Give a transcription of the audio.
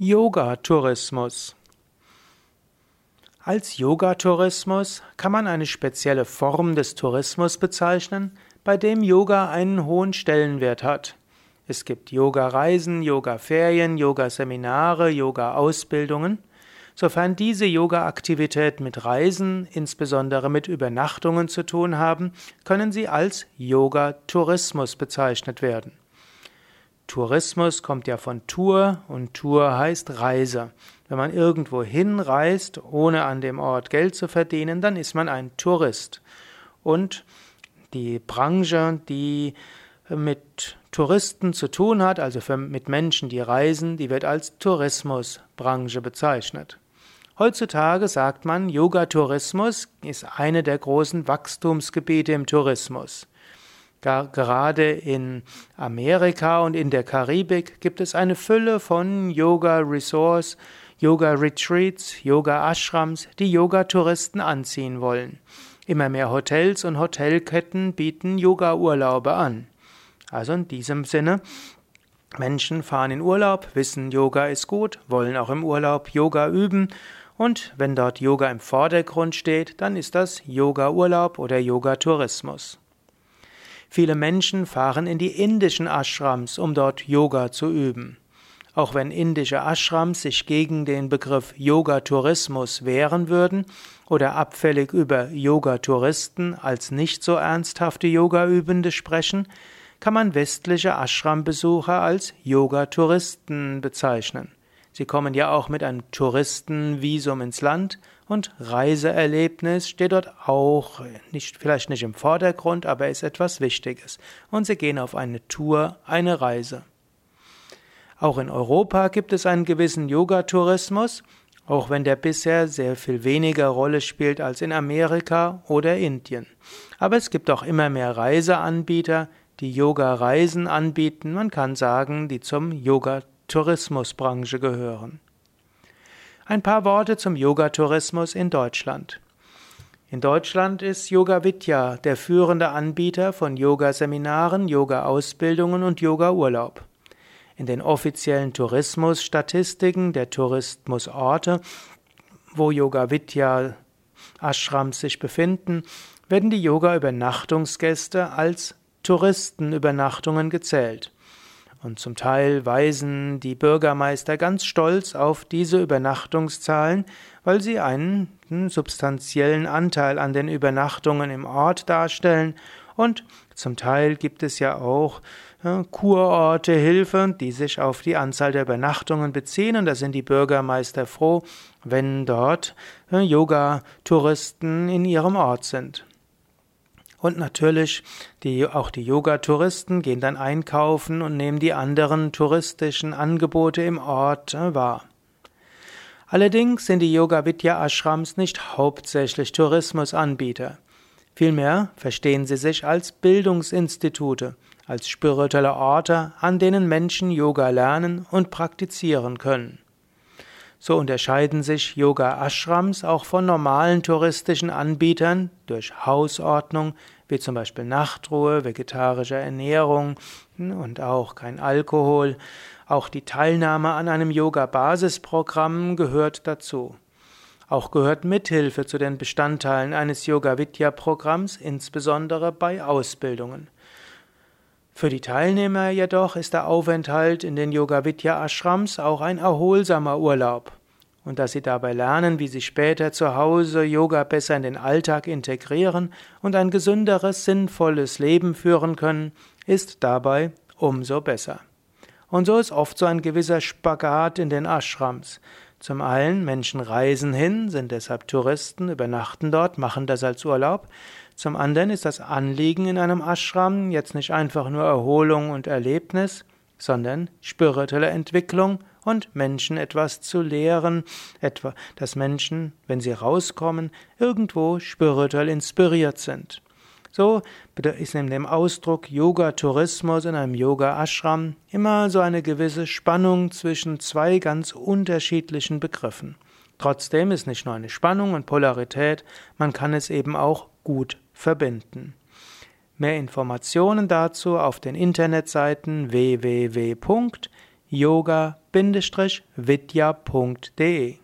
Yoga-Tourismus Als Yoga-Tourismus kann man eine spezielle Form des Tourismus bezeichnen, bei dem Yoga einen hohen Stellenwert hat. Es gibt Yoga-Reisen, Yoga-Ferien, Yoga-Seminare, Yoga-Ausbildungen. Sofern diese Yoga-Aktivitäten mit Reisen, insbesondere mit Übernachtungen zu tun haben, können sie als Yoga-Tourismus bezeichnet werden. Tourismus kommt ja von Tour und Tour heißt Reise. Wenn man irgendwo hinreist, ohne an dem Ort Geld zu verdienen, dann ist man ein Tourist. Und die Branche, die mit Touristen zu tun hat, also für, mit Menschen, die reisen, die wird als Tourismusbranche bezeichnet. Heutzutage sagt man, Yoga-Tourismus ist eine der großen Wachstumsgebiete im Tourismus. Gerade in Amerika und in der Karibik gibt es eine Fülle von Yoga-Resorts, Yoga-Retreats, Yoga-Ashrams, die Yoga-Touristen anziehen wollen. Immer mehr Hotels und Hotelketten bieten Yoga-Urlaube an. Also in diesem Sinne, Menschen fahren in Urlaub, wissen, Yoga ist gut, wollen auch im Urlaub Yoga üben und wenn dort Yoga im Vordergrund steht, dann ist das Yoga-Urlaub oder Yoga-Tourismus. Viele Menschen fahren in die indischen Ashrams, um dort Yoga zu üben. Auch wenn indische Ashrams sich gegen den Begriff Yoga-Tourismus wehren würden oder abfällig über Yoga-Touristen als nicht so ernsthafte Yoga-Übende sprechen, kann man westliche Ashram-Besucher als Yoga-Touristen bezeichnen. Sie kommen ja auch mit einem Touristenvisum ins Land und Reiseerlebnis steht dort auch nicht, vielleicht nicht im Vordergrund, aber ist etwas Wichtiges. Und sie gehen auf eine Tour, eine Reise. Auch in Europa gibt es einen gewissen Yoga-Tourismus, auch wenn der bisher sehr viel weniger Rolle spielt als in Amerika oder Indien. Aber es gibt auch immer mehr Reiseanbieter, die Yoga-Reisen anbieten. Man kann sagen, die zum Yoga-Tourismusbranche gehören. Ein paar Worte zum Yogatourismus in Deutschland. In Deutschland ist Yoga Vidya der führende Anbieter von Yoga-Seminaren, Yoga-Ausbildungen und Yoga-Urlaub. In den offiziellen Tourismusstatistiken der Tourismusorte, wo Yoga Vidya Ashrams sich befinden, werden die Yoga-Übernachtungsgäste als Touristenübernachtungen gezählt. Und zum Teil weisen die Bürgermeister ganz stolz auf diese Übernachtungszahlen, weil sie einen substanziellen Anteil an den Übernachtungen im Ort darstellen. Und zum Teil gibt es ja auch ja, Kurorte, Hilfe, die sich auf die Anzahl der Übernachtungen beziehen. Und da sind die Bürgermeister froh, wenn dort ja, Yoga-Touristen in ihrem Ort sind. Und natürlich, die, auch die Yoga-Touristen gehen dann einkaufen und nehmen die anderen touristischen Angebote im Ort äh, wahr. Allerdings sind die Yoga Vidya Ashrams nicht hauptsächlich Tourismusanbieter. Vielmehr verstehen sie sich als Bildungsinstitute, als spirituelle Orte, an denen Menschen Yoga lernen und praktizieren können. So unterscheiden sich Yoga-Ashrams auch von normalen touristischen Anbietern durch Hausordnung, wie zum Beispiel Nachtruhe, vegetarische Ernährung und auch kein Alkohol. Auch die Teilnahme an einem Yoga-Basisprogramm gehört dazu. Auch gehört Mithilfe zu den Bestandteilen eines Yoga-Vidya-Programms, insbesondere bei Ausbildungen. Für die Teilnehmer jedoch ist der Aufenthalt in den Yoga Vidya Ashrams auch ein erholsamer Urlaub. Und dass sie dabei lernen, wie sie später zu Hause Yoga besser in den Alltag integrieren und ein gesünderes, sinnvolles Leben führen können, ist dabei umso besser. Und so ist oft so ein gewisser Spagat in den Ashrams. Zum einen, Menschen reisen hin, sind deshalb Touristen, übernachten dort, machen das als Urlaub. Zum anderen ist das Anliegen in einem Ashram jetzt nicht einfach nur Erholung und Erlebnis, sondern spirituelle Entwicklung und Menschen etwas zu lehren, etwa, dass Menschen, wenn sie rauskommen, irgendwo spirituell inspiriert sind. So ist in dem Ausdruck Yoga-Tourismus in einem Yoga-Ashram immer so eine gewisse Spannung zwischen zwei ganz unterschiedlichen Begriffen. Trotzdem ist nicht nur eine Spannung und Polarität, man kann es eben auch gut verbinden. Mehr Informationen dazu auf den Internetseiten www.yoga-vidya.de yoga-vidya.de